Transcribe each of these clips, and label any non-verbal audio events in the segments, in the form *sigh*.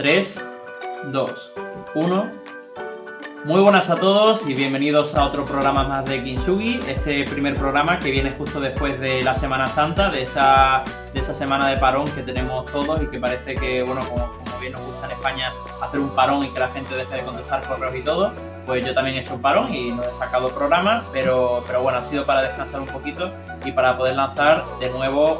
3, 2, 1. Muy buenas a todos y bienvenidos a otro programa más de Kinsugi. Este primer programa que viene justo después de la Semana Santa, de esa, de esa semana de parón que tenemos todos y que parece que, bueno, como, bien nos gusta en España hacer un parón y que la gente deje de contestar correos y todo, pues yo también he hecho un parón y no he sacado programa, pero, pero bueno, ha sido para descansar un poquito y para poder lanzar de nuevo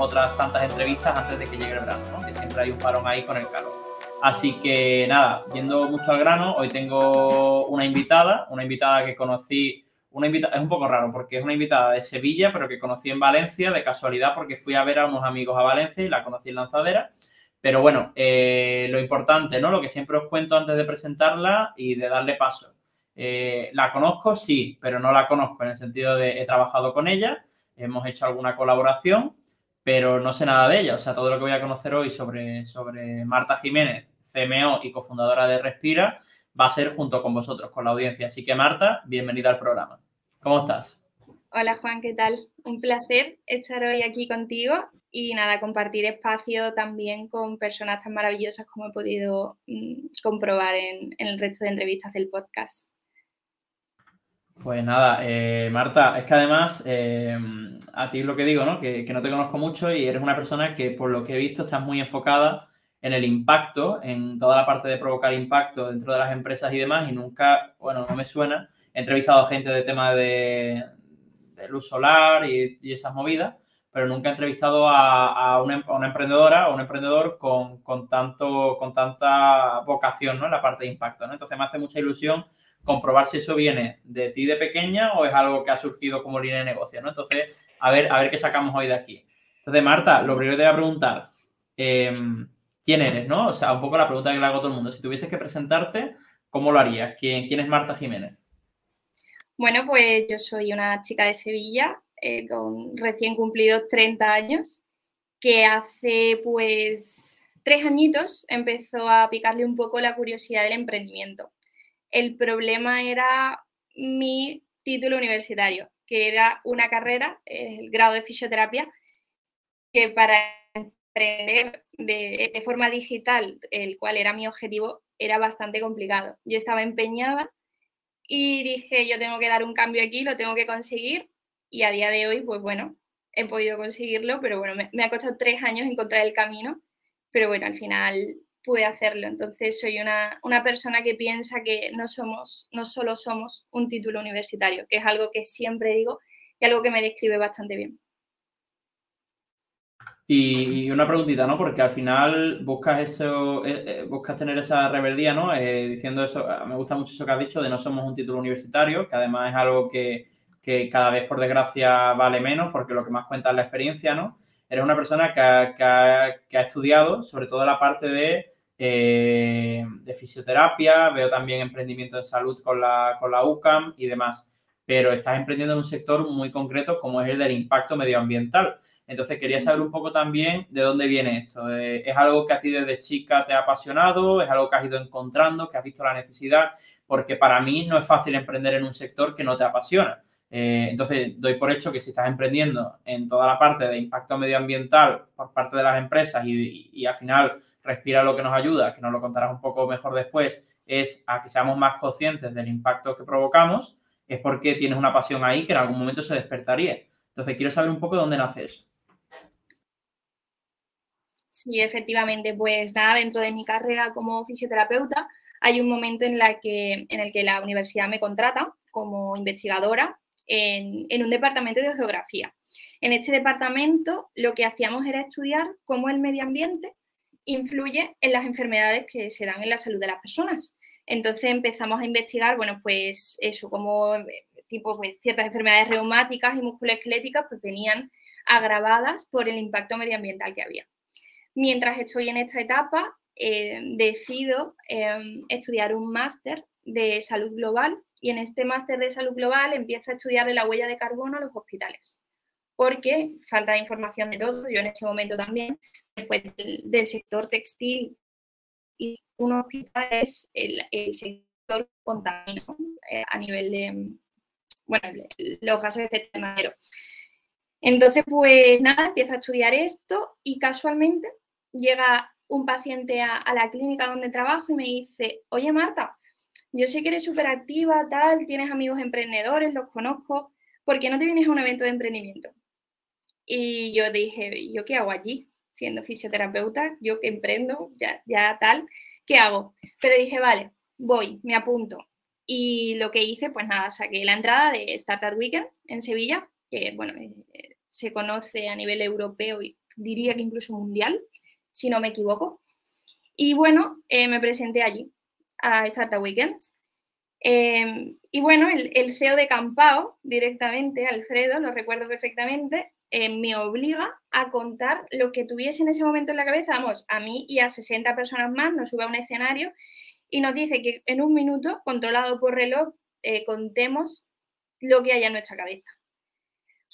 otras tantas entrevistas antes de que llegue el verano, ¿no? que siempre hay un parón ahí con el calor. Así que nada, yendo mucho al grano, hoy tengo una invitada, una invitada que conocí, una invitada, es un poco raro porque es una invitada de Sevilla, pero que conocí en Valencia de casualidad porque fui a ver a unos amigos a Valencia y la conocí en Lanzadera. Pero bueno, eh, lo importante, ¿no? Lo que siempre os cuento antes de presentarla y de darle paso. Eh, la conozco, sí, pero no la conozco en el sentido de he trabajado con ella, hemos hecho alguna colaboración, pero no sé nada de ella. O sea, todo lo que voy a conocer hoy sobre, sobre Marta Jiménez CMO y cofundadora de Respira, va a ser junto con vosotros, con la audiencia. Así que Marta, bienvenida al programa. ¿Cómo estás? Hola Juan, ¿qué tal? Un placer estar hoy aquí contigo y nada, compartir espacio también con personas tan maravillosas como he podido mmm, comprobar en, en, el resto de entrevistas del podcast. Pues nada, eh, Marta, es que además eh, a ti lo que digo, ¿no? Que, que no te conozco mucho y eres una persona que por lo que he visto estás muy enfocada en el impacto, en toda la parte de provocar impacto dentro de las empresas y demás, y nunca, bueno, no me suena. He entrevistado a gente de tema de, luz solar y, esas movidas, pero nunca he entrevistado a, una, emprendedora o un emprendedor con, con, tanto, con tanta vocación ¿no? en la parte de impacto. ¿no? Entonces me hace mucha ilusión comprobar si eso viene de ti de pequeña o es algo que ha surgido como línea de negocio. ¿no? Entonces, a ver, a ver qué sacamos hoy de aquí. Entonces, Marta, lo primero que te voy a preguntar, eh, quién eres, ¿no? O sea, un poco la pregunta que le hago a todo el mundo. Si tuvieses que presentarte, ¿cómo lo harías? ¿Quién, es Marta Jiménez? Bueno, pues yo soy una chica de Sevilla eh, con recién cumplidos 30 años, que hace pues tres añitos empezó a picarle un poco la curiosidad del emprendimiento. El problema era mi título universitario, que era una carrera, el grado de fisioterapia, que para aprender de, forma digital, el cual era mi objetivo, era bastante complicado. Yo estaba empeñada y dije, yo tengo que dar un cambio aquí, lo tengo que conseguir y a día de hoy, pues bueno, he podido conseguirlo, pero bueno, me, me ha costado tres años encontrar el camino, pero bueno, al final pude hacerlo. Entonces soy una, una persona que piensa que no somos, no solo somos un título universitario, que es algo que siempre digo y algo que me describe bastante bien. Y una preguntita, ¿no? Porque al final buscas eso, eh, eh, buscas tener esa rebeldía, ¿no? Eh, diciendo eso, me gusta mucho eso que has dicho de no somos un título universitario, que además es algo que, que, cada vez por desgracia vale menos, porque lo que más cuenta es la experiencia, ¿no? Eres una persona que ha, que ha, que ha estudiado sobre todo la parte de, eh, de, fisioterapia, veo también emprendimiento de salud con la, con la UCAM y demás, pero estás emprendiendo en un sector muy concreto como es el del impacto medioambiental. Entonces quería saber un poco también de dónde viene esto. Eh, ¿Es algo que a ti desde chica te ha apasionado? ¿Es algo que has ido encontrando, que has visto la necesidad? Porque para mí no es fácil emprender en un sector que no te apasiona. Eh, entonces doy por hecho que si estás emprendiendo en toda la parte de impacto medioambiental por parte de las empresas y, y, y al final respira lo que nos ayuda, que nos lo contarás un poco mejor después, es a que seamos más conscientes del impacto que provocamos, es porque tienes una pasión ahí que en algún momento se despertaría. Entonces quiero saber un poco de dónde nace eso. Sí, efectivamente, pues nada, dentro de mi carrera como fisioterapeuta hay un momento en, la que, en el que la universidad me contrata como investigadora en, en, un departamento de geografía. En este departamento lo que hacíamos era estudiar cómo el medio ambiente influye en las enfermedades que se dan en la salud de las personas. Entonces empezamos a investigar, bueno, pues eso, como tipo, pues, ciertas enfermedades reumáticas y musculoesqueléticas pues venían agravadas por el impacto medioambiental que había. Mientras estoy en esta etapa, eh, decido eh, estudiar un máster de salud global y en este máster de salud global empiezo a estudiar la huella de carbono a los hospitales. Porque falta información de todo, yo en ese momento también, después del, sector textil y un hospital es el, sector contaminado eh, a nivel de, bueno, los gases de invernadero. Entonces, pues nada, empiezo a estudiar esto y casualmente llega un paciente a, la clínica donde trabajo y me dice, oye Marta, yo sé que eres súper activa, tal, tienes amigos emprendedores, los conozco, ¿por qué no te vienes a un evento de emprendimiento? Y yo dije, ¿yo qué hago allí? Siendo fisioterapeuta, yo que emprendo, ya, ya tal, ¿qué hago? Pero dije, vale, voy, me apunto. Y lo que hice, pues nada, saqué la entrada de Startup Weekends en Sevilla, que bueno, eh, se conoce a nivel europeo y diría que incluso mundial, si no me equivoco. Y bueno, eh, me presenté allí, a Startup Weekends. Em, y bueno, el, CEO de Campao, directamente, Alfredo, lo recuerdo perfectamente, eh, me obliga a contar lo que tuviese en ese momento en la cabeza, vamos, a mí y a 60 personas más, nos sube a un escenario y nos dice que en un minuto, controlado por reloj, eh, contemos lo que haya en nuestra cabeza.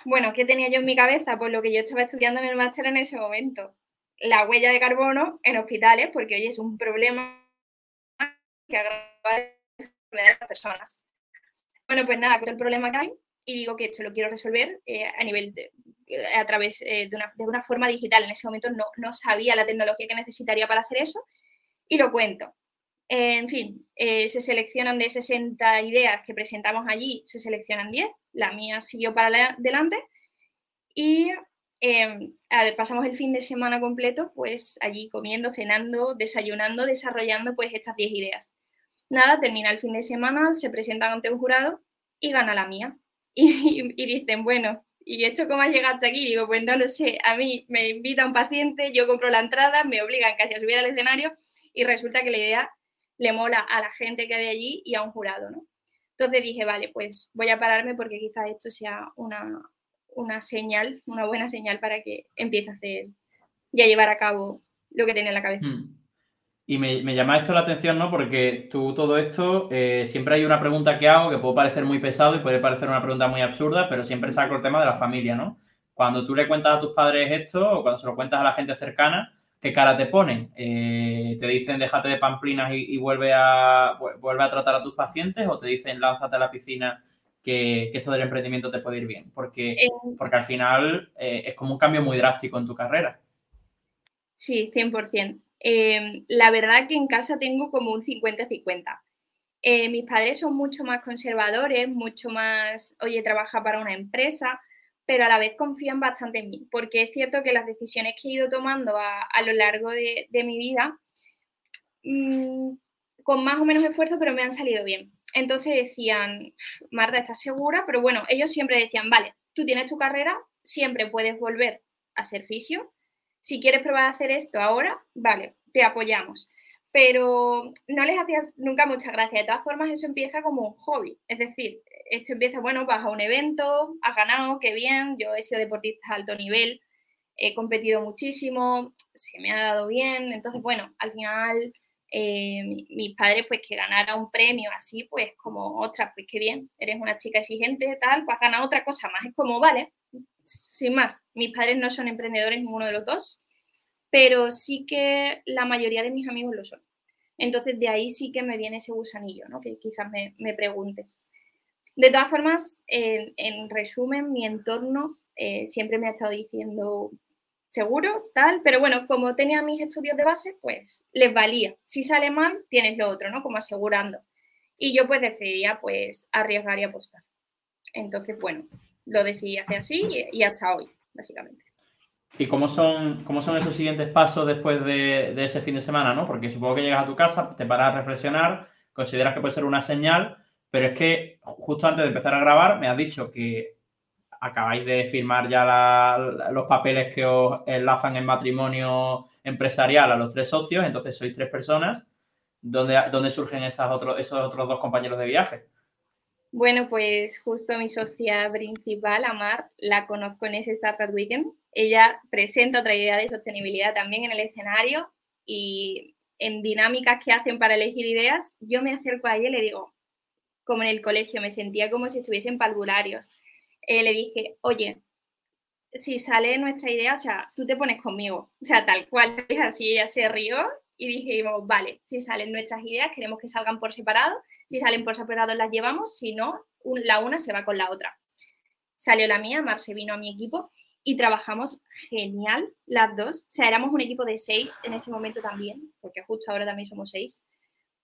Bueno, ¿qué tenía yo en mi cabeza? Pues lo que yo estaba estudiando en el máster en ese momento. La huella de carbono en hospitales, porque hoy es un problema que agrava la de las personas. Bueno, pues nada, con el problema que hay y digo que esto lo quiero resolver eh, a nivel de, a través eh, de, una, de, una, forma digital. En ese momento no, no, sabía la tecnología que necesitaría para hacer eso y lo cuento. en fin, eh, se seleccionan de 60 ideas que presentamos allí, se seleccionan 10, la mía siguió para adelante y em, pasamos el fin de semana completo pues allí comiendo, cenando, desayunando, desarrollando pues estas 10 ideas. Nada, termina el fin de semana, se presentan ante un jurado y gana la mía. *laughs* Y, y dicen, bueno, ¿y esto cómo has llegado hasta aquí? Digo, pues no lo sé, a mí me invita un paciente, yo compro la entrada, me obligan casi a subir al escenario y resulta que la idea le mola a la gente que hay allí y a un jurado, ¿no? Entonces dije, vale, pues voy a pararme porque quizás esto sea una, una señal, una buena señal para que empiece a y a llevar a cabo lo que tenía en la cabeza. Hmm. Y me, llama esto la atención, ¿no? Porque tú todo esto, eh, siempre hay una pregunta que hago que puede parecer muy pesado y puede parecer una pregunta muy absurda, pero siempre saco el tema de la familia, ¿no? Cuando tú le cuentas a tus padres esto o cuando se lo cuentas a la gente cercana, ¿qué cara te ponen? Eh, ¿Te dicen déjate de pamplinas y, vuelve, a, vuelve a tratar a tus pacientes o te dicen lánzate a la piscina que, esto del emprendimiento te puede ir bien? Porque, eh, porque al final es como un cambio muy drástico en tu carrera. Sí, 100%. Em, la verdad que en casa tengo como un 50-50. Eh, mis padres son mucho más conservadores, mucho más, oye, trabaja para una empresa, pero a la vez confían bastante en mí, porque es cierto que las decisiones que he ido tomando a, lo largo de, mi vida, mm, con más o menos esfuerzo, pero me han salido bien. Entonces decían, Marta, ¿estás segura? Pero bueno, ellos siempre decían, vale, tú tienes tu carrera, siempre puedes volver a ser fisio, si quieres probar a hacer esto ahora, vale, te apoyamos. Pero no les hacías nunca mucha gracia. De todas formas, eso empieza como un hobby. Es decir, esto empieza, bueno, vas a un evento, has ganado, qué bien. Yo he sido deportista de alto nivel, he competido muchísimo, se me ha dado bien. Entonces, bueno, al final eh, mis padres, pues que ganara un premio así, pues como, otra, pues qué bien, eres una chica exigente, tal, pues ganar otra cosa más. Es como, vale, sin más, mis padres no son emprendedores ninguno de los dos, pero sí que la mayoría de mis amigos lo son. Entonces de ahí sí que me viene ese gusanillo, ¿no? Que quizás me, preguntes. De todas formas, en, resumen, mi entorno eh, siempre me ha estado diciendo seguro, tal, pero bueno, como tenía mis estudios de base, pues les valía. Si sale mal, tienes lo otro, ¿no? Como asegurando. Y yo pues decidía pues arriesgar y apostar. Entonces, bueno, lo decidí hacer así y, hasta hoy, básicamente. ¿Y cómo son, cómo son esos siguientes pasos después de, ese fin de semana? ¿no? Porque supongo que llegas a tu casa, te paras a reflexionar, consideras que puede ser una señal, pero es que justo antes de empezar a grabar me has dicho que acabáis de firmar ya los papeles que os enlazan en matrimonio empresarial a los tres socios, entonces sois tres personas. ¿Dónde, dónde surgen esas esos otros dos compañeros de viaje? Bueno, pues justo mi socia principal, Amar, la conozco en ese Startup Weekend. Ella presenta otra idea de sostenibilidad también en el escenario y en dinámicas que hacen para elegir ideas, yo me acerco a ella y le digo, como en el colegio, me sentía como si estuviesen palvularios. Eh, le dije, oye, si sale nuestra idea, o sea, tú te pones conmigo, o sea, tal cual *laughs* es así, ella se rió y dijimos, vale, si salen nuestras ideas, queremos que salgan por separado, si salen por separado las llevamos, si no, la una se va con la otra. Salió la mía, Marce vino a mi equipo y trabajamos genial las dos. O sea, éramos un equipo de seis en ese momento también, porque justo ahora también somos seis.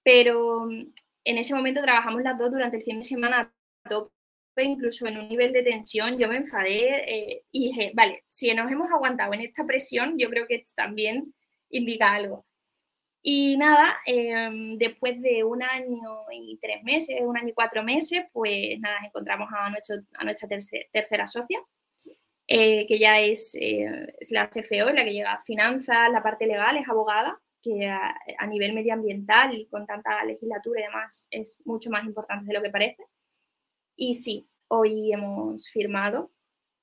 Pero mm, en ese momento trabajamos las dos durante el fin de semana a tope, incluso en un nivel de tensión. Yo me enfadé eh, y dije, vale, si nos hemos aguantado en esta presión, yo creo que esto también indica algo. Y nada, em, después de un año y tres meses, un año y cuatro meses, pues nada, encontramos a, nuestra tercera socia, eh, que ya es, eh, es, la CFO, la que llega a finanzas, la parte legal, es abogada, que a, nivel medioambiental y con tanta legislatura y demás es mucho más importante de lo que parece. Y sí, hoy hemos firmado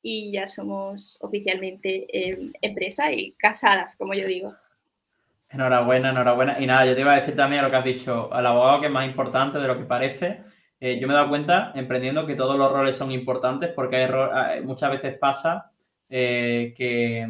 y ya somos oficialmente eh, empresa y casadas, como yo digo. Enhorabuena, enhorabuena. Y nada, yo te iba a decir también a lo que has dicho, al abogado que es más importante de lo que parece. Eh, yo me he dado cuenta, emprendiendo, que todos los roles son importantes porque hay muchas veces pasa eh, que,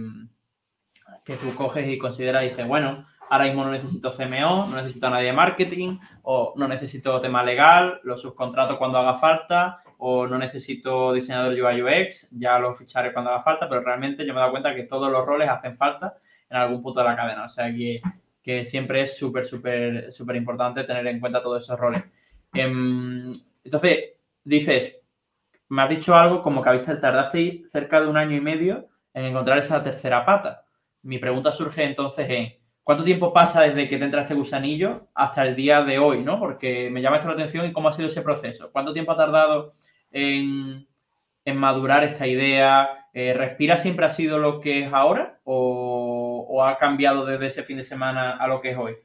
que tú coges y consideras y dices, bueno, ahora mismo no necesito CMO, no necesito a nadie de marketing, o no necesito tema legal, lo subcontrato cuando haga falta, o no necesito diseñador UI UX, ya lo ficharé cuando haga falta, pero realmente yo me he dado cuenta que todos los roles hacen falta en algún punto de la cadena. O sea que, que siempre es súper, súper, súper importante tener en cuenta todos esos roles. Em, entonces, dices, me has dicho algo como que habéis tardasteis cerca de un año y medio en encontrar esa tercera pata. Mi pregunta surge entonces en ¿cuánto tiempo pasa desde que te entra este gusanillo hasta el día de hoy? ¿no? Porque me llama esto la atención y cómo ha sido ese proceso. ¿Cuánto tiempo ha tardado en, madurar esta idea? Eh, ¿Respira siempre ha sido lo que es ahora? ¿O ha cambiado desde ese fin de semana a lo que es hoy?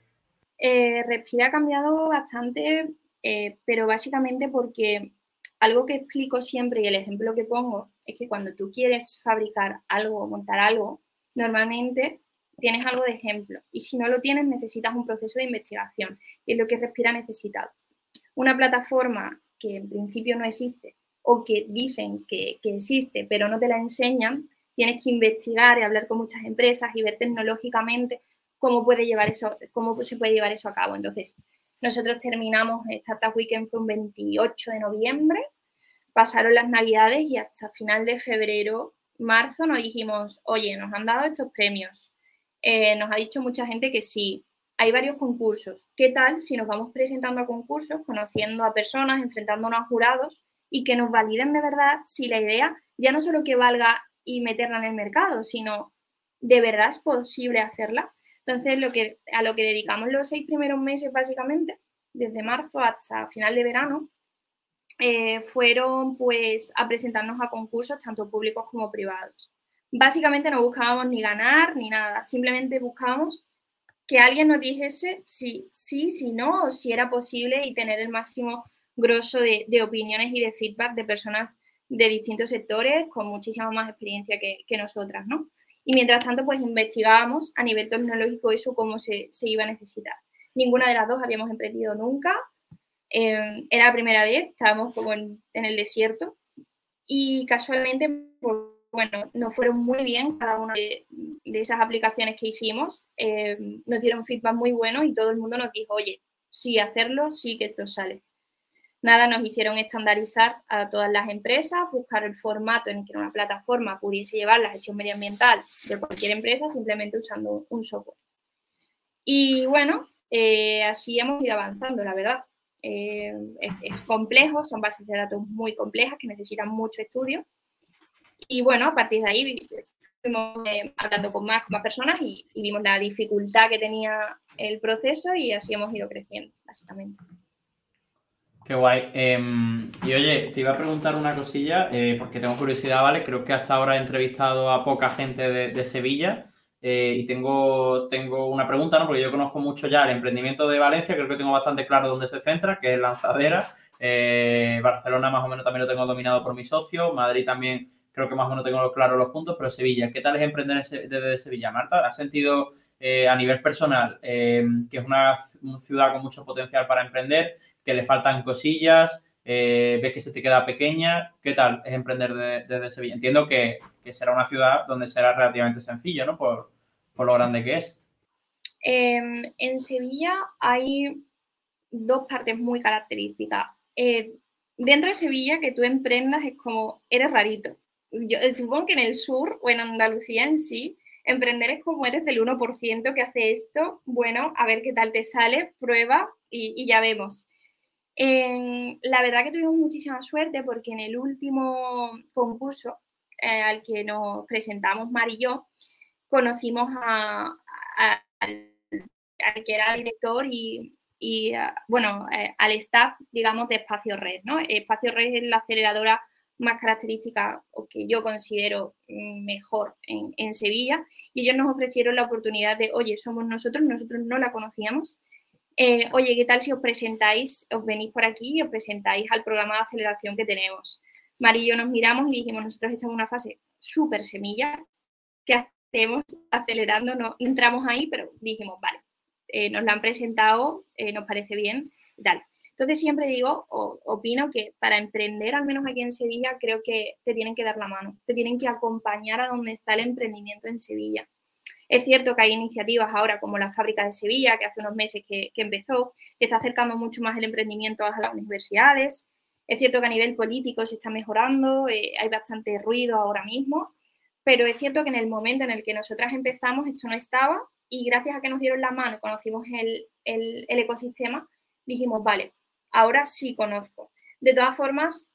Eh, Respira ha cambiado bastante, eh, pero básicamente porque algo que explico siempre y el ejemplo que pongo es que cuando tú quieres fabricar algo montar algo, normalmente tienes algo de ejemplo y si no lo tienes necesitas un proceso de investigación y es lo que Respira ha necesitado. Una plataforma que en principio no existe o que dicen que, existe pero no te la enseñan, tienes que investigar y hablar con muchas empresas y ver tecnológicamente cómo, puede llevar eso, cómo se puede llevar eso a cabo. Entonces, nosotros terminamos Startup Weekend fue un 28 de noviembre, pasaron las navidades y hasta final de febrero, marzo nos dijimos, oye, nos han dado estos premios, eh, nos ha dicho mucha gente que sí, hay varios concursos, ¿qué tal si nos vamos presentando a concursos, conociendo a personas, enfrentándonos a jurados y que nos validen de verdad si la idea ya no solo que valga y meterla en el mercado, sino de verdad es posible hacerla. Entonces, lo que, a lo que dedicamos los seis primeros meses, básicamente, desde marzo hasta final de verano, eh, fueron pues a presentarnos a concursos, tanto públicos como privados. Básicamente no buscábamos ni ganar ni nada, simplemente buscábamos que alguien nos dijese si sí, si no, o si era posible y tener el máximo grosso de, de opiniones y de feedback de personas de distintos sectores con muchísima más experiencia que, que, nosotras, ¿no? Y mientras tanto, pues investigábamos a nivel tecnológico eso, cómo se, se iba a necesitar. Ninguna de las dos habíamos emprendido nunca. Eh, era la primera vez, estábamos como en, en el desierto y casualmente, bueno, nos fueron muy bien cada una de, esas aplicaciones que hicimos. Eh, nos dieron feedback muy bueno y todo el mundo nos dijo, oye, sí, hacerlo, sí que esto sale. Nada, nos hicieron estandarizar a todas las empresas, buscar el formato en que una plataforma pudiese llevar la gestión medioambiental de cualquier empresa simplemente usando un software. Y bueno, eh, así hemos ido avanzando, la verdad. Eh, es, complejo, son bases de datos muy complejas que necesitan mucho estudio. Y bueno, a partir de ahí fuimos eh, hablando con más, más personas y, vimos la dificultad que tenía el proceso y así hemos ido creciendo, básicamente. Qué guay. Em, y oye, te iba a preguntar una cosilla, eh, porque tengo curiosidad, ¿vale? Creo que hasta ahora he entrevistado a poca gente de, Sevilla eh, y tengo, tengo una pregunta, ¿no? Porque yo conozco mucho ya el emprendimiento de Valencia, creo que tengo bastante claro dónde se centra, que es Lanzadera. Barcelona más o menos también lo tengo dominado por mi socio, Madrid también creo que más o menos tengo claro los puntos, pero Sevilla, ¿qué tal es emprender desde Sevilla, Marta? ¿Has sentido a nivel personal que es una ciudad con mucho potencial para emprender? que le faltan cosillas, eh, ves que se te queda pequeña. ¿Qué tal es emprender desde Sevilla? Entiendo que, será una ciudad donde será relativamente sencillo, ¿no? Por, lo grande que es. Em, en Sevilla hay dos partes muy características. Eh, dentro de Sevilla, que tú emprendas es como, eres rarito. Yo supongo que en el sur o en Andalucía en sí, emprender es como eres del 1% que hace esto, bueno, a ver qué tal te sale, prueba y, ya vemos. la verdad que tuvimos muchísima suerte porque en el último concurso eh, al que nos presentamos Mar y yo, conocimos a, al, que era director y, bueno, eh, al staff, digamos, de Espacio Red, ¿no? Espacio Red es la aceleradora más característica o que yo considero mejor en, Sevilla y ellos nos ofrecieron la oportunidad de, oye, somos nosotros, nosotros no la conocíamos, eh, oye, ¿qué tal si os presentáis, os venís por aquí y os presentáis al programa de aceleración que tenemos? Mari y yo nos miramos y dijimos, nosotros estamos en una fase súper semilla, ¿qué hacemos acelerando? No entramos ahí, pero dijimos, vale, eh, nos la han presentado, eh, nos parece bien tal. Entonces siempre digo, o, opino que para emprender, al menos aquí en Sevilla, creo que te tienen que dar la mano, te tienen que acompañar a donde está el emprendimiento en Sevilla. Es cierto que hay iniciativas ahora como la Fábrica de Sevilla, que hace unos meses que, empezó, que está acercando mucho más el emprendimiento a las universidades. Es cierto que a nivel político se está mejorando, eh, hay bastante ruido ahora mismo, pero es cierto que en el momento en el que nosotras empezamos esto no estaba y gracias a que nos dieron la mano y conocimos el, el ecosistema, dijimos, vale, ahora sí conozco. De todas formas,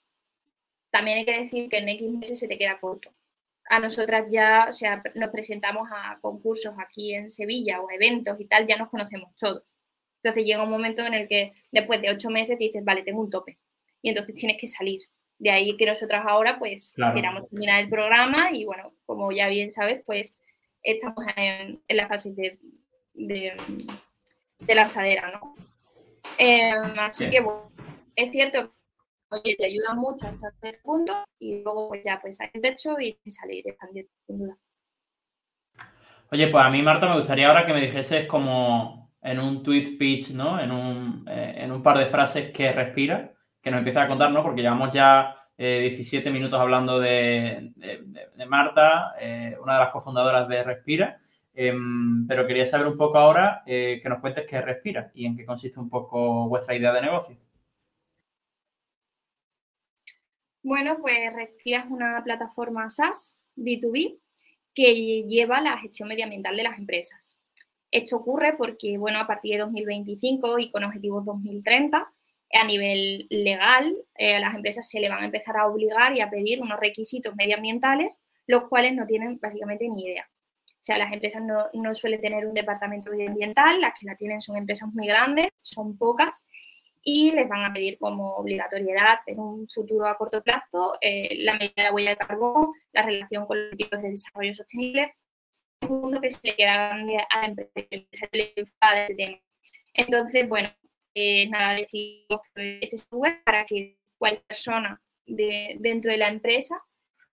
también hay que decir que en X meses se te queda corto. A nosotras ya, o sea, nos presentamos a concursos aquí en Sevilla o eventos y tal, ya nos conocemos todos. Entonces llega un momento en el que después de ocho meses dices, vale, tengo un tope. Y entonces tienes que salir. De ahí que nosotras ahora, pues, queramos terminar el programa y, bueno, como ya bien sabes, pues, estamos en, la fase de, de, de lanzadera, ¿no? Em, así que bueno, es cierto que te ayuda mucho hasta este punto y luego pues ya pues el techo y salir expandiendo sin duda. Oye, pues a mí Marta me gustaría ahora que me dijeses como en un tweet pitch, ¿no? En un, eh, en un par de frases que respira, que nos empieza a contar, ¿no? Porque llevamos ya 17 eh, minutos hablando de, de, Marta, eh, una de las cofundadoras de Respira. Em, pero quería saber un poco ahora eh, que nos cuentes qué respira y en qué consiste un poco vuestra idea de negocio. Bueno, pues Respira es una plataforma SaaS B2B que lleva la gestión medioambiental de las empresas. Esto ocurre porque, bueno, a partir de 2025 y con objetivos 2030, a nivel legal, eh, a las empresas se le van a empezar a obligar y a pedir unos requisitos medioambientales, los cuales no tienen básicamente ni idea. O sea, las empresas no, no suelen tener un departamento medioambiental, las que la tienen son empresas muy grandes, son pocas, y les van a pedir como obligatoriedad en un futuro a corto plazo eh, la medida de la huella de carbono, la relación con los objetivos de desarrollo sostenible. Un mundo que se le queda a la empresa, le enfada este tema. Entonces, bueno, eh, nada, decimos este software para que cualquier persona de, dentro de la empresa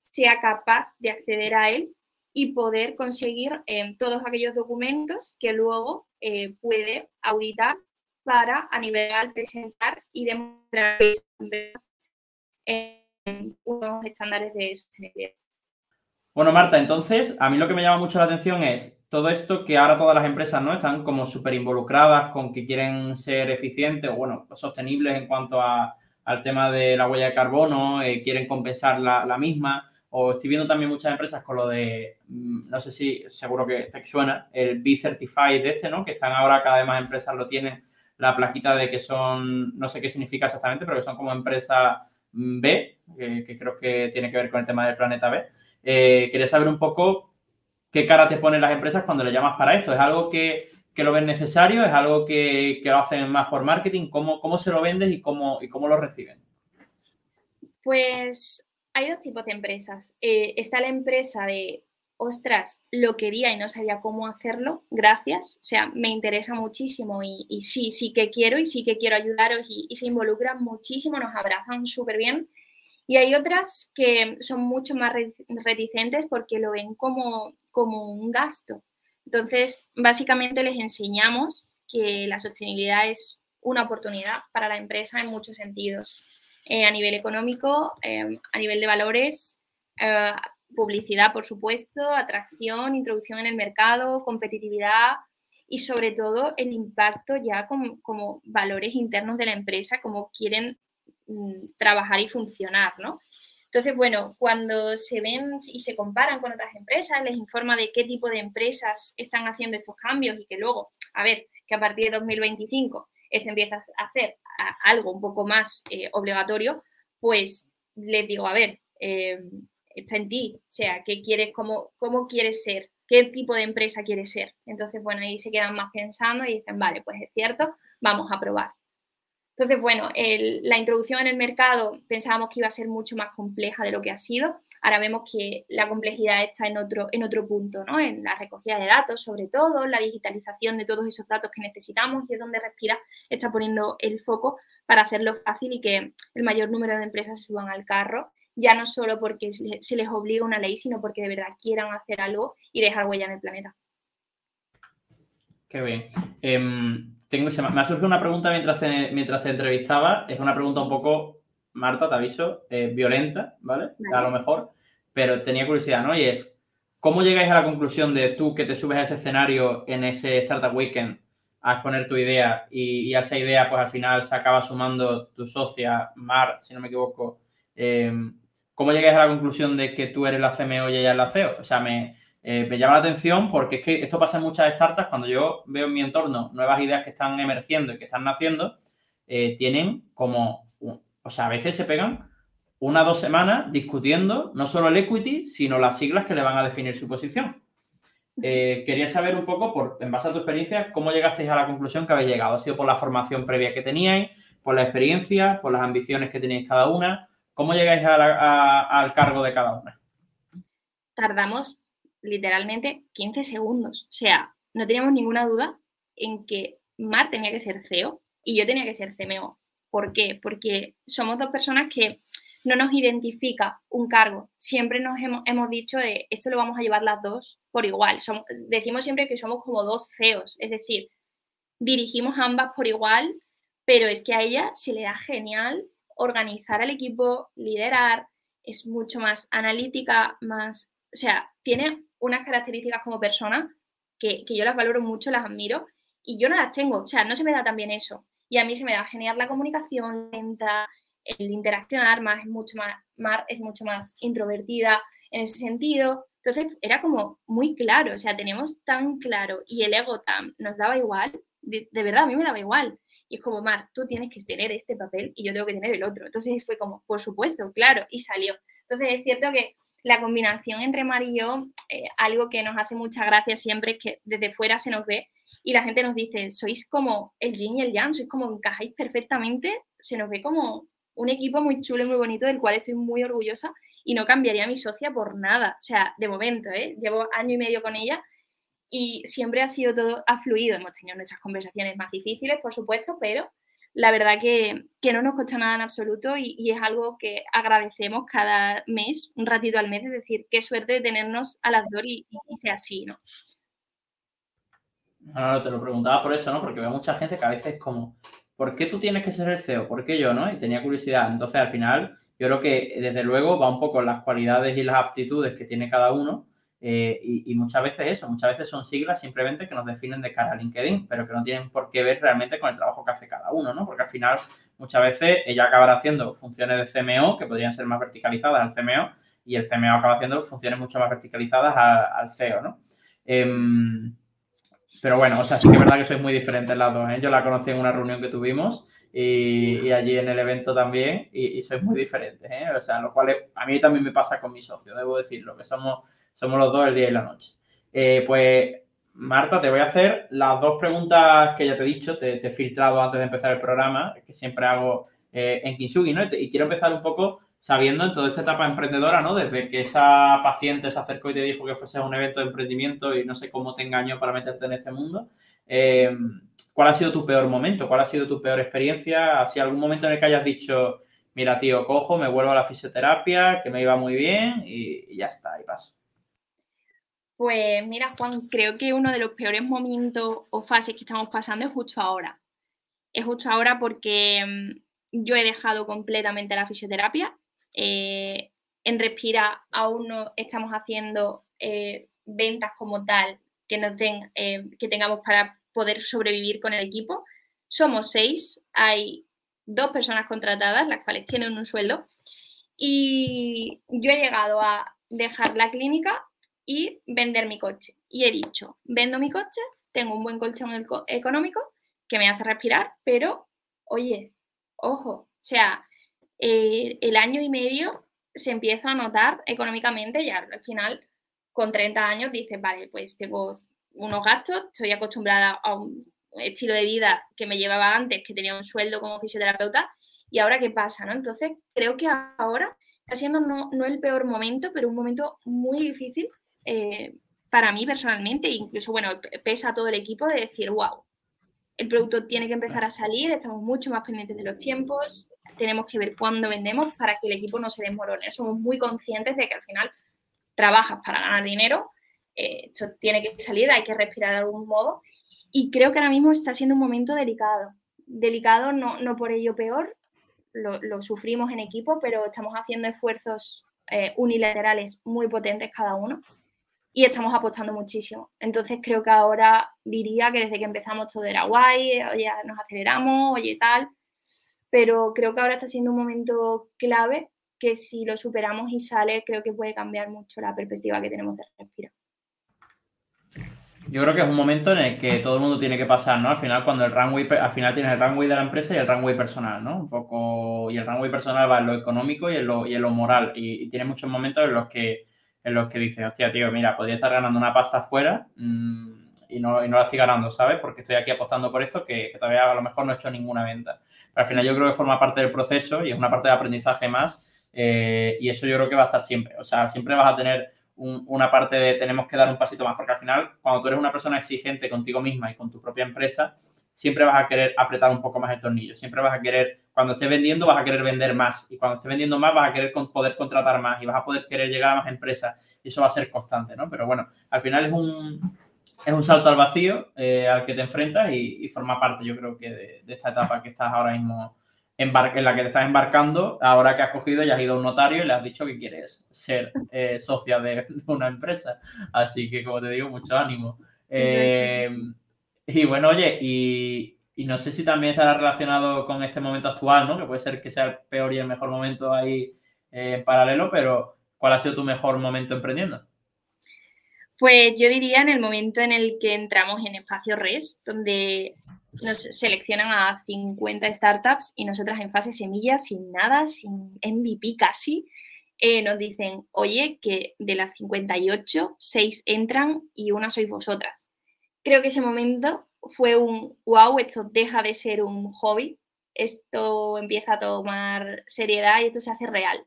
sea capaz de acceder a él y poder conseguir eh, todos aquellos documentos que luego eh, puede auditar para a nivel presentar y demostrar en unos estándares de sostenibilidad. Bueno, Marta, entonces, a mí lo que me llama mucho la atención es todo esto que ahora todas las empresas no están como súper involucradas con que quieren ser eficientes o, bueno, sostenibles en cuanto a, al tema de la huella de carbono, eh, quieren compensar la misma o estoy viendo también muchas empresas con lo de, mm, no sé si seguro que te suena, el B-Certified este, ¿no? Que están ahora cada vez más empresas lo tienen, la plaquita de que son, no sé qué significa exactamente, pero que son como empresa mm, B, que creo que tiene que ver con el tema del planeta B. Eh, quería saber un poco qué cara te ponen las empresas cuando le llamas para esto. ¿Es algo que, que lo ven necesario? ¿Es algo que, que, lo hacen más por marketing? ¿Cómo, cómo se lo vendes y cómo, y cómo lo reciben? Pues hay dos tipos de empresas. Eh, está la empresa de, ostras, lo quería y no sabía cómo hacerlo, gracias. O sea, me interesa muchísimo y, sí, sí que quiero y sí que quiero ayudaros y, se involucran muchísimo, nos abrazan súper bien. Y hay otras que son mucho más reticentes porque lo ven como, como un gasto. Entonces, básicamente les enseñamos que la sostenibilidad es una oportunidad para la empresa en muchos sentidos. Eh, a nivel económico, eh, a nivel de valores, eh, publicidad, por supuesto, atracción, introducción en el mercado, competitividad y sobre todo el impacto ya como, valores internos de la empresa, como quieren mm, trabajar y funcionar, ¿no? Entonces, bueno, cuando se ven y se comparan con otras empresas, les informa de qué tipo de empresas están haciendo estos cambios y que luego, a ver, que a partir de 2025 este empieza a hacer algo un poco más eh, obligatorio, pues les digo, a ver, eh, está en ti, o sea, ¿qué quieres, cómo, cómo quieres ser? ¿Qué tipo de empresa quieres ser? Entonces, bueno, ahí se quedan más pensando y dicen, vale, pues es cierto, vamos a probar. Entonces, bueno, la introducción en el mercado pensábamos que iba a ser mucho más compleja de lo que ha sido. Ahora vemos que la complejidad está en otro, en otro punto, ¿no? En la recogida de datos, sobre todo, la digitalización de todos esos datos que necesitamos y es donde Respira está poniendo el foco para hacerlo fácil y que el mayor número de empresas suban al carro, ya no solo porque se les obliga una ley, sino porque de verdad quieran hacer algo y dejar huella en el planeta. Qué bien. Em, tengo, me ha surgido una pregunta mientras te, mientras te entrevistaba. Es una pregunta un poco, Marta, te aviso, eh, violenta, ¿vale? A lo mejor. Pero tenía curiosidad, ¿no? Y es, ¿cómo llegáis a la conclusión de tú que te subes a ese escenario en ese Startup Weekend a exponer tu idea y, a esa idea, pues al final se acaba sumando tu socia, Mar, si no me equivoco. Em, ¿Cómo llegáis a la conclusión de que tú eres la CMO y ella es la CEO? O sea, me, eh, me llama la atención porque es que esto pasa en muchas startups. Cuando yo veo en mi entorno nuevas ideas que están emergiendo y que están naciendo, eh, tienen como, o sea, a veces se pegan una o dos semanas discutiendo no solo el equity, sino las siglas que le van a definir su posición. Eh, quería saber un poco, por, en base a tu experiencia, cómo llegasteis a la conclusión que habéis llegado. ¿Ha sido por la formación previa que teníais, por la experiencia, por las ambiciones que teníais cada una? ¿Cómo llegáis al cargo de cada una? Tardamos literalmente 15 segundos. O sea, no teníamos ninguna duda en que Mar tenía que ser CEO y yo tenía que ser CMO. ¿Por qué? Porque somos dos personas que no nos identifica un cargo. Siempre nos hemos, dicho de esto lo vamos a llevar las dos por igual. decimos siempre que somos como dos CEOs, es decir, dirigimos ambas por igual, pero es que a ella se le da genial organizar al equipo, liderar, es mucho más analítica, más, o sea, tiene unas características como persona que, yo las valoro mucho, las admiro, y yo no las tengo, o sea, no se me da tan bien eso. Y a mí se me da genial la comunicación lenta, el interaccionar más, es mucho más, Mar es mucho más introvertida en ese sentido. Entonces era como muy claro, o sea, tenemos tan claro y el ego tan nos daba igual, de, verdad a mí me daba igual. Y es como, Mar, tú tienes que tener este papel y yo tengo que tener el otro. Entonces fue como, por supuesto, claro, y salió. Entonces es cierto que la combinación entre Mar y yo, eh, algo que nos hace mucha gracia siempre es que desde fuera se nos ve y la gente nos dice, sois como el yin y el yang, sois como encajáis perfectamente, se nos ve como un equipo muy chulo y muy bonito del cual estoy muy orgullosa y no cambiaría a mi socia por nada, o sea, de momento, ¿eh? llevo año y medio con ella y siempre ha sido todo, ha fluido, hemos tenido nuestras conversaciones más difíciles, por supuesto, pero la verdad que, no nos cuesta nada en absoluto y, es algo que agradecemos cada mes, un ratito al mes, es decir, qué suerte de tenernos a las dos y, sea así, ¿no? No, te lo preguntaba por eso, ¿no? Porque veo mucha gente que a veces como, ¿por qué tú tienes que ser el CEO? ¿Por qué yo, no? Y tenía curiosidad. Entonces, al final, yo creo que desde luego va un poco las cualidades y las aptitudes que tiene cada uno eh, y, muchas veces eso, muchas veces son siglas simplemente que nos definen de cara a LinkedIn, pero que no tienen por qué ver realmente con el trabajo que hace cada uno, ¿no? Porque al final, muchas veces ella acabará haciendo funciones de CMO que podrían ser más verticalizadas al CMO y el CMO acaba haciendo funciones mucho más verticalizadas al CEO, ¿no? Em, pero bueno, o sea, sí que es verdad que sois muy diferentes las dos, ¿eh? Yo la conocí en una reunión que tuvimos y, allí en el evento también y, y sois muy diferentes, ¿eh? O sea, lo cual a mí también me pasa con mi socio, debo decirlo, que somos somos los dos el día y la noche. Eh, pues, Marta, te voy a hacer las dos preguntas que ya te he dicho, te, he filtrado antes de empezar el programa, que siempre hago eh, en Kinsugi, ¿no? Y, quiero empezar un poco sabiendo en toda esta etapa emprendedora, ¿no? Desde que esa paciente se acercó y te dijo que fuese un evento de emprendimiento y no sé cómo te engañó para meterte en este mundo. Eh, ¿Cuál ha sido tu peor momento? ¿Cuál ha sido tu peor experiencia? ¿Ha algún momento en el que hayas dicho, mira, tío, cojo, me vuelvo a la fisioterapia, que me iba muy bien y, y ya está, y paso? Pues mira, Juan, creo que uno de los peores momentos o fases que estamos pasando es justo ahora. Es justo ahora porque mm, yo he dejado completamente la fisioterapia. Eh, en Respira aún no estamos haciendo eh, ventas como tal que, nos den, eh, que tengamos para poder sobrevivir con el equipo. Somos seis, hay dos personas contratadas, las cuales tienen un sueldo. Y yo he llegado a dejar la clínica y vender mi coche. Y he dicho, vendo mi coche, tengo un buen colchón económico que me hace respirar, pero, oye, ojo, o sea, eh, el año y medio se empieza a notar económicamente y al final, con 30 años, dices, vale, pues tengo unos gastos, estoy acostumbrada a un estilo de vida que me llevaba antes, que tenía un sueldo como fisioterapeuta, y ahora qué pasa, ¿no? Entonces, creo que ahora está siendo no, el peor momento, pero un momento muy difícil eh, para mí personalmente, incluso, bueno, pesa a todo el equipo de decir, wow, el producto tiene que empezar a salir, estamos mucho más pendientes de los tiempos, tenemos que ver cuándo vendemos para que el equipo no se desmorone. Somos muy conscientes de que al final trabajas para ganar dinero, eh, esto tiene que salir, hay que respirar de algún modo. Y creo que ahora mismo está siendo un momento delicado. Delicado, no, no por ello peor, lo, sufrimos en equipo, pero estamos haciendo esfuerzos eh, unilaterales muy potentes cada uno y estamos apostando muchísimo. Entonces creo que ahora diría que desde que empezamos todo era guay, oye, nos aceleramos, oye, tal, pero creo que ahora está siendo un momento clave que si lo superamos y sale, creo que puede cambiar mucho la perspectiva que tenemos de respirar. Yo creo que es un momento en el que todo el mundo tiene que pasar, ¿no? Al final, cuando el runway, al final tienes el runway de la empresa y el runway personal, ¿no? Un poco, y el runway personal va en lo económico y en lo, y en lo moral. Y, tiene muchos momentos en los que, en los que dices, hostia, tío, mira, podría estar ganando una pasta afuera mm, y, no, y no la estoy ganando, ¿sabes? Porque estoy aquí apostando por esto que, todavía a lo mejor no he hecho ninguna venta. Pero al final yo creo que forma parte del proceso y es una parte de aprendizaje más. Eh, y eso yo creo que va a estar siempre. O sea, siempre vas a tener una parte de tenemos que dar un pasito más, porque al final, cuando tú eres una persona exigente contigo misma y con tu propia empresa, siempre vas a querer apretar un poco más el tornillo, siempre vas a querer, cuando estés vendiendo, vas a querer vender más, y cuando estés vendiendo más, vas a querer poder contratar más, y vas a poder querer llegar a más empresas, y eso va a ser constante, ¿no? Pero bueno, al final es un, es un salto al vacío eh, al que te enfrentas y, forma parte, yo creo que, de, de esta etapa que estás ahora mismo en la que te estás embarcando, ahora que has cogido y has ido a un notario y le has dicho que quieres ser eh, socia de, una empresa. Así que, como te digo, mucho ánimo. Eh, y bueno, oye, y, no sé si también estará relacionado con este momento actual, ¿no? Que puede ser que sea el peor y el mejor momento ahí en paralelo, pero ¿cuál ha sido tu mejor momento emprendiendo? Pues yo diría en el momento en el que entramos en Espacio RES, donde nos seleccionan a 50 startups y nosotras en fase semilla, sin nada, sin MVP casi, eh, nos dicen, oye, que de las 58, 6 entran y una sois vosotras. Creo que ese momento fue un, wow, esto deja de ser un hobby, esto empieza a tomar seriedad y esto se hace real.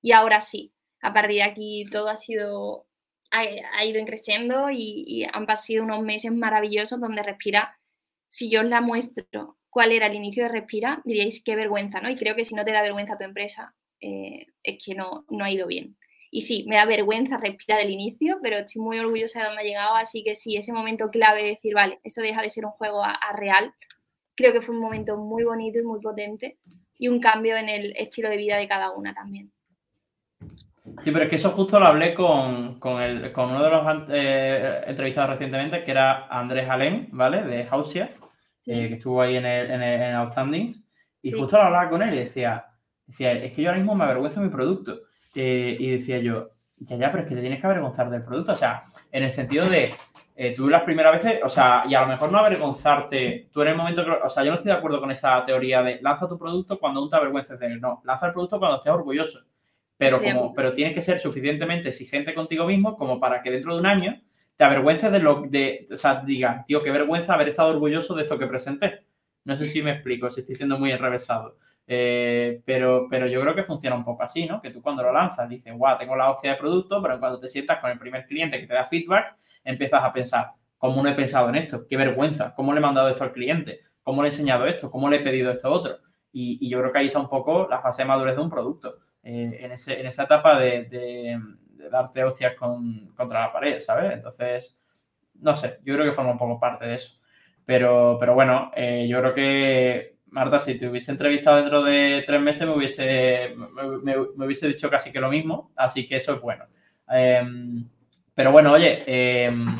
Y ahora sí, a partir de aquí todo ha sido, ha, ido creciendo y, han pasado unos meses maravillosos donde respira si yo os la muestro cuál era el inicio de Respira, diríais qué vergüenza, ¿no? Y creo que si no te da vergüenza tu empresa, eh, es que no, no ha ido bien. Y sí, me da vergüenza Respira del inicio, pero estoy muy orgullosa de dónde ha llegado, así que sí, ese momento clave de decir, vale, eso deja de ser un juego a, real, creo que fue un momento muy bonito y muy potente y un cambio en el estilo de vida de cada una también. Sí, pero es que eso justo lo hablé con, con, uno de los eh, entrevistados recientemente, que era Andrés Alén, ¿vale? De Hausia, eh, que estuvo ahí en el, en el Outstandings, y justo lo hablaba con él y decía, decía, es que yo ahora mismo me avergüenzo de mi producto. Eh, y decía yo, ya, ya, pero es que te tienes que avergonzar del producto. O sea, en el sentido de, tú las primeras veces, o sea, y a lo mejor no avergonzarte, tú en el momento que, o sea, yo no estoy de acuerdo con esa teoría de lanza tu producto cuando aún te avergüences de él. No, lanza el producto cuando estés orgulloso. Pero, como, pero tienes que ser suficientemente exigente contigo mismo como para que dentro de un año te avergüences de lo de, o sea, diga, tío, qué vergüenza haber estado orgulloso de esto que presenté. No sé si me explico, si estoy siendo muy enrevesado. Eh, pero, pero yo creo que funciona un poco así, ¿no? Que tú cuando lo lanzas dices, guau, tengo la hostia de producto, pero cuando te sientas con el primer cliente que te da feedback, empiezas a pensar, ¿cómo no he pensado en esto? Qué vergüenza, ¿cómo le he mandado esto al cliente? ¿Cómo le he enseñado esto? ¿Cómo le he pedido esto a otro? Y, y yo creo que ahí está un poco la fase de madurez de un producto. En, ese, en, esa etapa de, darte hostias con, contra la pared, ¿sabes? Entonces, no sé, yo creo que forma un poco parte de eso. Pero, pero bueno, eh, yo creo que, Marta, si te hubiese entrevistado dentro de tres meses, me hubiese, me, hubiese dicho casi que lo mismo, así que eso es bueno. Em, pero bueno, oye, em,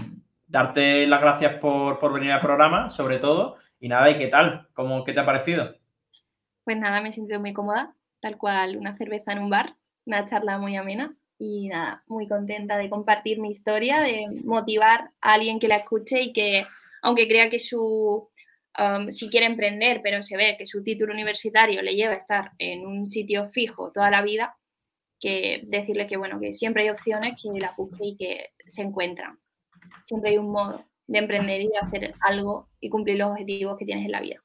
darte las gracias por, por, venir al programa, sobre todo, y nada, ¿y qué tal? ¿Cómo, ¿Qué te ha parecido? Pues nada, me he sentido muy cómoda, tal cual una cerveza en un bar, una charla muy amena y nada, muy contenta de compartir mi historia, de motivar a alguien que la escuche y que, aunque crea que su, um, si quiere emprender, pero se ve que su título universitario le lleva a estar en un sitio fijo toda la vida, que decirle que bueno, que siempre hay opciones, que la busque y que se encuentran. Siempre hay un modo de emprender y de hacer algo y cumplir los objetivos que tienes en la vida.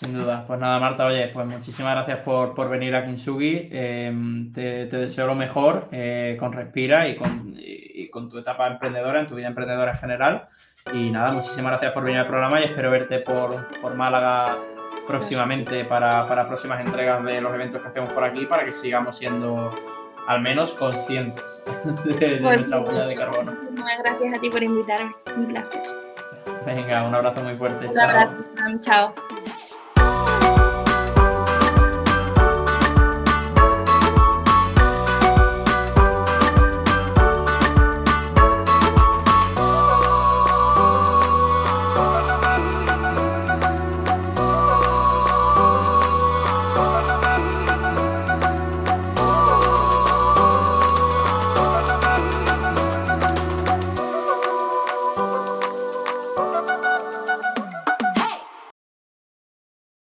Sin duda. Pues nada, Marta, oye, pues muchísimas gracias por, venir a Kinsugi. Em, te, deseo lo mejor eh, con Respira y con, con, tu etapa emprendedora, en tu vida emprendedora en general. Y nada, muchísimas gracias por venir al programa y espero verte por, por Málaga próximamente para, para, próximas entregas de los eventos que hacemos por aquí para que sigamos siendo al menos conscientes *laughs* de, pues nuestra huella de carbono. Muchísimas gracias a ti por invitarme. Un placer. Venga, un abrazo muy fuerte. Un abrazo. Chao.